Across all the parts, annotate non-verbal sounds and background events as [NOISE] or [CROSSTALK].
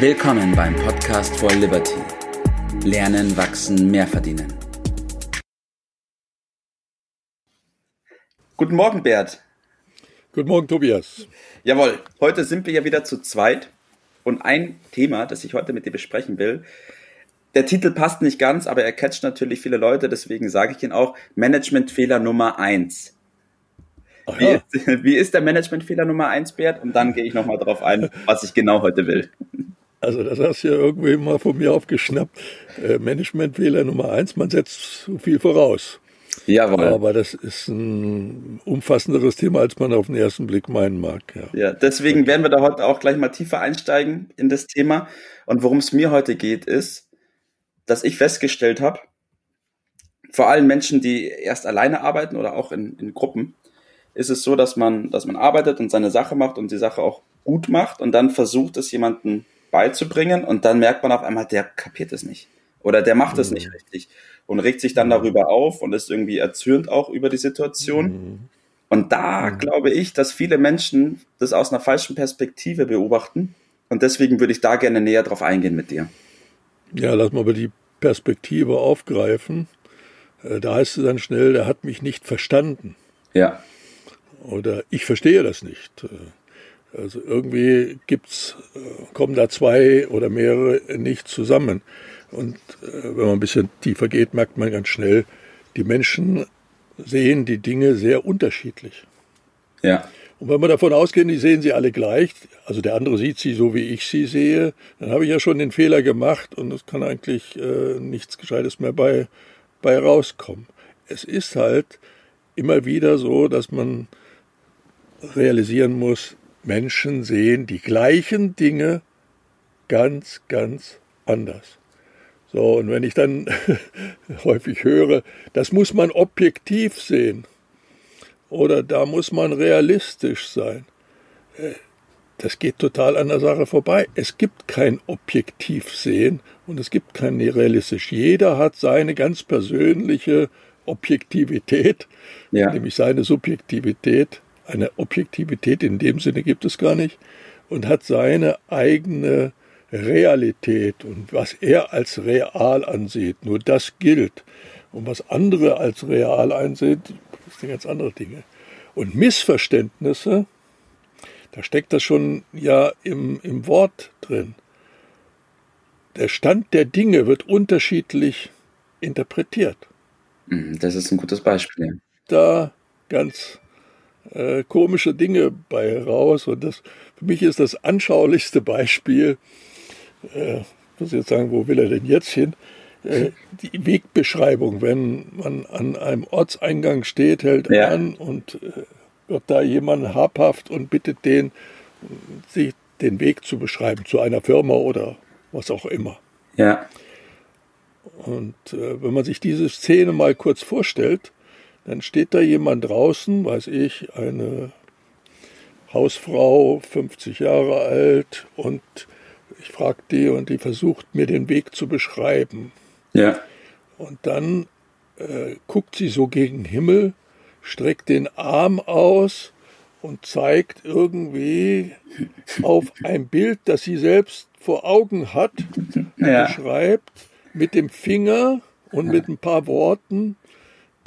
Willkommen beim Podcast for Liberty. Lernen, wachsen, mehr verdienen. Guten Morgen, Bert. Guten Morgen, Tobias. Jawohl, heute sind wir ja wieder zu zweit. Und ein Thema, das ich heute mit dir besprechen will, der Titel passt nicht ganz, aber er catcht natürlich viele Leute, deswegen sage ich ihn auch, Managementfehler Nummer eins. Wie ist, [LAUGHS] wie ist, der Managementfehler Nummer eins, Bert? Und dann gehe ich nochmal drauf ein, was ich genau heute will. Also das hast du ja irgendwie mal von mir aufgeschnappt. Äh, Managementfehler Nummer eins, man setzt zu viel voraus. Jawohl. Aber das ist ein umfassenderes Thema, als man auf den ersten Blick meinen mag. Ja, ja deswegen werden wir da heute auch gleich mal tiefer einsteigen in das Thema. Und worum es mir heute geht, ist, dass ich festgestellt habe, vor allem Menschen, die erst alleine arbeiten oder auch in, in Gruppen, ist es so, dass man, dass man arbeitet und seine Sache macht und die Sache auch gut macht und dann versucht es jemandem beizubringen und dann merkt man auf einmal, der kapiert es nicht oder der macht es mhm. nicht richtig und regt sich dann darüber auf und ist irgendwie erzürnt auch über die Situation. Mhm. Und da mhm. glaube ich, dass viele Menschen das aus einer falschen Perspektive beobachten und deswegen würde ich da gerne näher drauf eingehen mit dir. Ja, lass mal aber die Perspektive aufgreifen. Äh, da heißt es dann schnell, der hat mich nicht verstanden. Ja. Oder ich verstehe das nicht. Äh, also irgendwie gibt's, äh, kommen da zwei oder mehrere nicht zusammen. Und wenn man ein bisschen tiefer geht, merkt man ganz schnell, die Menschen sehen die Dinge sehr unterschiedlich. Ja. Und wenn wir davon ausgehen, die sehen sie alle gleich, also der andere sieht sie so, wie ich sie sehe, dann habe ich ja schon den Fehler gemacht und es kann eigentlich äh, nichts Gescheites mehr bei, bei rauskommen. Es ist halt immer wieder so, dass man realisieren muss, Menschen sehen die gleichen Dinge ganz, ganz anders. So, und wenn ich dann [LAUGHS] häufig höre, das muss man objektiv sehen, oder da muss man realistisch sein. Äh, das geht total an der Sache vorbei. Es gibt kein Objektivsehen und es gibt kein realistisch. Jeder hat seine ganz persönliche Objektivität, ja. nämlich seine Subjektivität. Eine Objektivität in dem Sinne gibt es gar nicht und hat seine eigene Realität und was er als real ansieht. Nur das gilt. Und was andere als real einsehen, das sind ganz andere Dinge. Und Missverständnisse, da steckt das schon ja im, im Wort drin. Der Stand der Dinge wird unterschiedlich interpretiert. Mhm, das ist ein gutes Beispiel. Da ganz äh, komische Dinge bei raus. Und das für mich ist das anschaulichste Beispiel, äh, muss jetzt sagen, wo will er denn jetzt hin? Äh, die Wegbeschreibung, wenn man an einem Ortseingang steht, hält ja. an und äh, wird da jemand habhaft und bittet den, sich den Weg zu beschreiben zu einer Firma oder was auch immer. Ja. Und äh, wenn man sich diese Szene mal kurz vorstellt, dann steht da jemand draußen, weiß ich, eine Hausfrau, 50 Jahre alt, und ich frage die und die versucht mir den Weg zu beschreiben. Ja. Und dann äh, guckt sie so gegen den Himmel, streckt den Arm aus und zeigt irgendwie auf ein Bild, das sie selbst vor Augen hat, ja. beschreibt mit dem Finger und mit ein paar Worten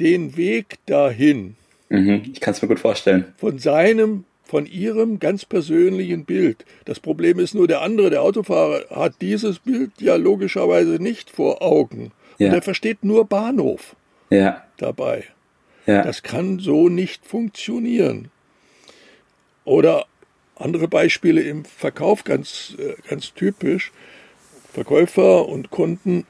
den Weg dahin. Mhm, ich kann es mir gut vorstellen. Von seinem, von ihrem ganz persönlichen Bild. Das Problem ist nur, der andere, der Autofahrer, hat dieses Bild ja logischerweise nicht vor Augen. Ja. Und er versteht nur Bahnhof ja. dabei. Ja. Das kann so nicht funktionieren. Oder andere Beispiele im Verkauf, ganz, äh, ganz typisch. Verkäufer und Kunden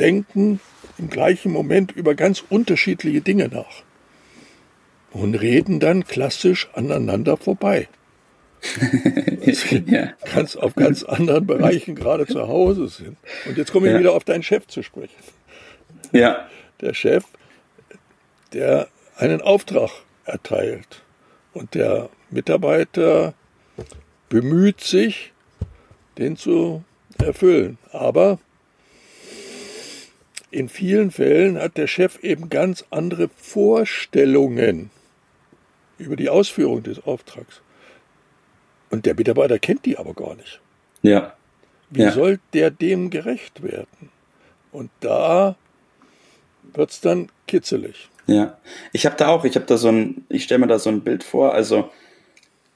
denken im gleichen Moment über ganz unterschiedliche Dinge nach und reden dann klassisch aneinander vorbei. [LAUGHS] ja. ganz auf ganz anderen Bereichen gerade zu Hause sind. Und jetzt komme ich ja. wieder auf deinen Chef zu sprechen. Ja. Der Chef, der einen Auftrag erteilt und der Mitarbeiter bemüht sich, den zu erfüllen. Aber in vielen Fällen hat der Chef eben ganz andere Vorstellungen über die Ausführung des Auftrags. Und der Mitarbeiter kennt die aber gar nicht. Ja. Wie ja. soll der dem gerecht werden? Und da wird es dann kitzelig. Ja, ich habe da auch, ich habe da so ein, ich stelle mir da so ein Bild vor, also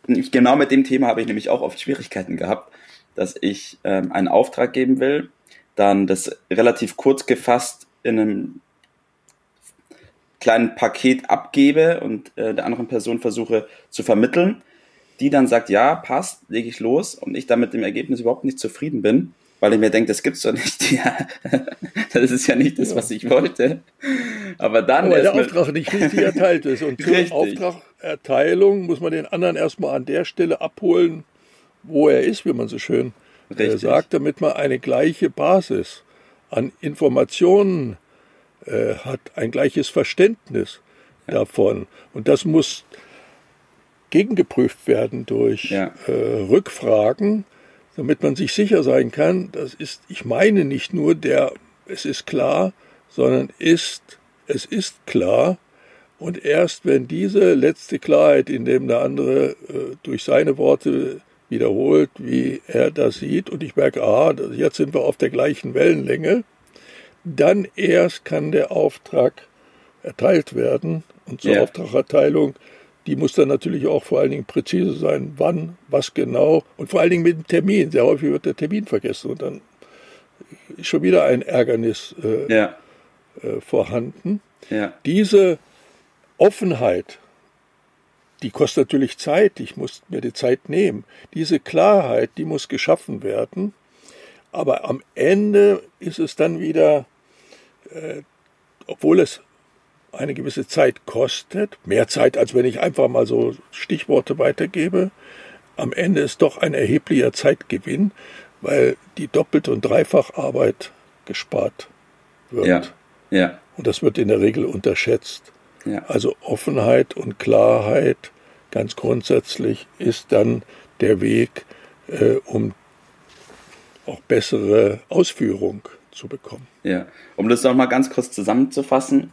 genau mit dem Thema habe ich nämlich auch oft Schwierigkeiten gehabt, dass ich ähm, einen Auftrag geben will, dann das relativ kurz gefasst in einem kleinen Paket abgebe und äh, der anderen Person versuche zu vermitteln, die dann sagt, ja, passt, lege ich los und ich dann mit dem Ergebnis überhaupt nicht zufrieden bin, weil ich mir denke, das gibt's doch nicht. [LAUGHS] Ja, das ist ja nicht das, was ich wollte. Aber dann. Weil der Auftrag nicht richtig erteilt ist. Und zur. Auftragerteilung muss man den anderen erstmal an der Stelle abholen, wo er ist, wie man so schön äh, sagt, damit man eine gleiche Basis an Informationen äh, hat, ein gleiches Verständnis ja. davon. Und das muss gegengeprüft werden durch ja. äh, Rückfragen damit man sich sicher sein kann, das ist, ich meine nicht nur der, es ist klar, sondern ist, es ist klar. Und erst wenn diese letzte Klarheit, indem der andere äh, durch seine Worte wiederholt, wie er das sieht, und ich merke, ah, jetzt sind wir auf der gleichen Wellenlänge, dann erst kann der Auftrag erteilt werden. Und zur ja. Auftragerteilung die muss dann natürlich auch vor allen Dingen präzise sein, wann, was genau und vor allen Dingen mit dem Termin. Sehr häufig wird der Termin vergessen und dann ist schon wieder ein Ärgernis äh, ja. äh, vorhanden. Ja. Diese Offenheit, die kostet natürlich Zeit, ich muss mir die Zeit nehmen. Diese Klarheit, die muss geschaffen werden. Aber am Ende ist es dann wieder, äh, obwohl es eine gewisse Zeit kostet, mehr Zeit, als wenn ich einfach mal so Stichworte weitergebe, am Ende ist doch ein erheblicher Zeitgewinn, weil die Doppelt- und Dreifacharbeit gespart wird. Ja. Ja. Und das wird in der Regel unterschätzt. Ja. Also Offenheit und Klarheit ganz grundsätzlich ist dann der Weg, äh, um auch bessere Ausführung zu bekommen. Ja, um das nochmal ganz kurz zusammenzufassen,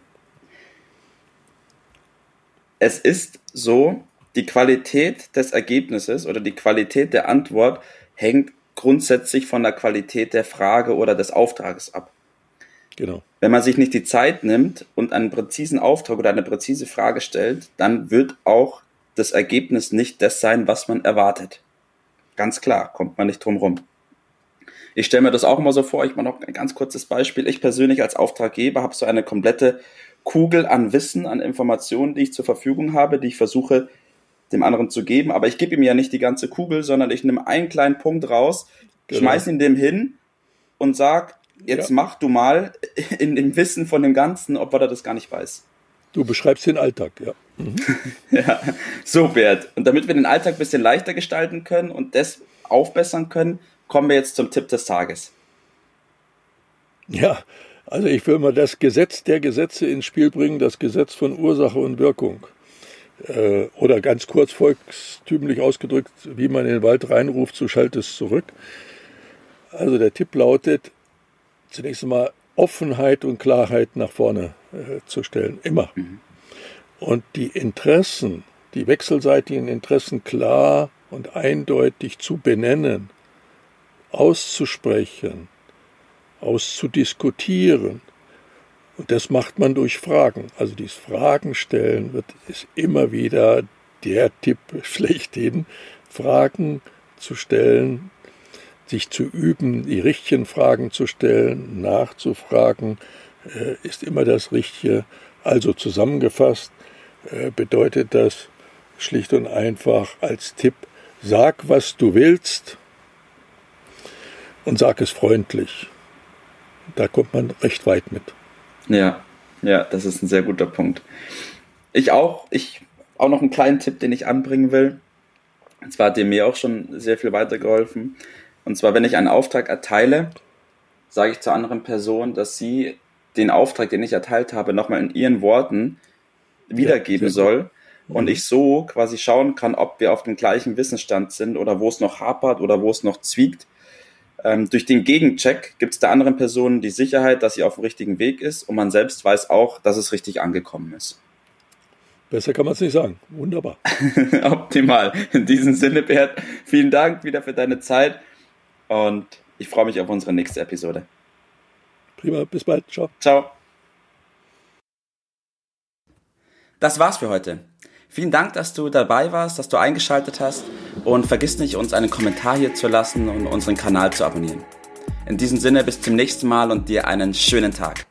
es ist so, die Qualität des Ergebnisses oder die Qualität der Antwort hängt grundsätzlich von der Qualität der Frage oder des Auftrages ab. Genau. Wenn man sich nicht die Zeit nimmt und einen präzisen Auftrag oder eine präzise Frage stellt, dann wird auch das Ergebnis nicht das sein, was man erwartet. Ganz klar, kommt man nicht drum rum. Ich stelle mir das auch immer so vor, ich mache noch ein ganz kurzes Beispiel. Ich persönlich als Auftraggeber habe so eine komplette Kugel an Wissen, an Informationen, die ich zur Verfügung habe, die ich versuche dem anderen zu geben. Aber ich gebe ihm ja nicht die ganze Kugel, sondern ich nehme einen kleinen Punkt raus, genau. schmeiß ihn dem hin und sag, jetzt ja. mach du mal in dem Wissen von dem Ganzen, ob er das gar nicht weiß. Du beschreibst den Alltag, ja. Mhm. [LAUGHS] ja, so Bert. Und damit wir den Alltag ein bisschen leichter gestalten können und das aufbessern können, kommen wir jetzt zum Tipp des Tages. Ja, also ich will mal das Gesetz der Gesetze ins Spiel bringen, das Gesetz von Ursache und Wirkung. Äh, oder ganz kurz volkstümlich ausgedrückt, wie man in den Wald reinruft, so schallt es zurück. Also der Tipp lautet, zunächst einmal Offenheit und Klarheit nach vorne äh, zu stellen, immer. Mhm. Und die Interessen, die wechselseitigen Interessen klar und eindeutig zu benennen, auszusprechen, auszudiskutieren. Und das macht man durch Fragen. Also dieses Fragen stellen wird, ist immer wieder der Tipp [LAUGHS] schlechthin. Fragen zu stellen, sich zu üben, die richtigen Fragen zu stellen, nachzufragen, äh, ist immer das Richtige. Also zusammengefasst äh, bedeutet das schlicht und einfach als Tipp, sag, was du willst und sag es freundlich da kommt man recht weit mit. Ja, ja, das ist ein sehr guter Punkt. Ich auch, ich auch noch einen kleinen Tipp, den ich anbringen will. Und zwar hat dir mir auch schon sehr viel weitergeholfen. Und zwar, wenn ich einen Auftrag erteile, sage ich zur anderen Person, dass sie den Auftrag, den ich erteilt habe, nochmal in ihren Worten wiedergeben ja, soll. Und ich so quasi schauen kann, ob wir auf dem gleichen Wissensstand sind oder wo es noch hapert oder wo es noch zwiegt ähm, durch den Gegencheck gibt es der anderen Person die Sicherheit, dass sie auf dem richtigen Weg ist und man selbst weiß auch, dass es richtig angekommen ist. Besser kann man es nicht sagen. Wunderbar. [LAUGHS] Optimal. In diesem Sinne, Bert, vielen Dank wieder für deine Zeit und Ich freue mich auf unsere nächste Episode. Prima, bis bald. Ciao. Ciao. Das war's für heute. Vielen Dank, dass du dabei warst, dass du eingeschaltet hast und vergiss nicht, uns einen Kommentar hier zu lassen und unseren Kanal zu abonnieren. In diesem Sinne bis zum nächsten Mal und dir einen schönen Tag.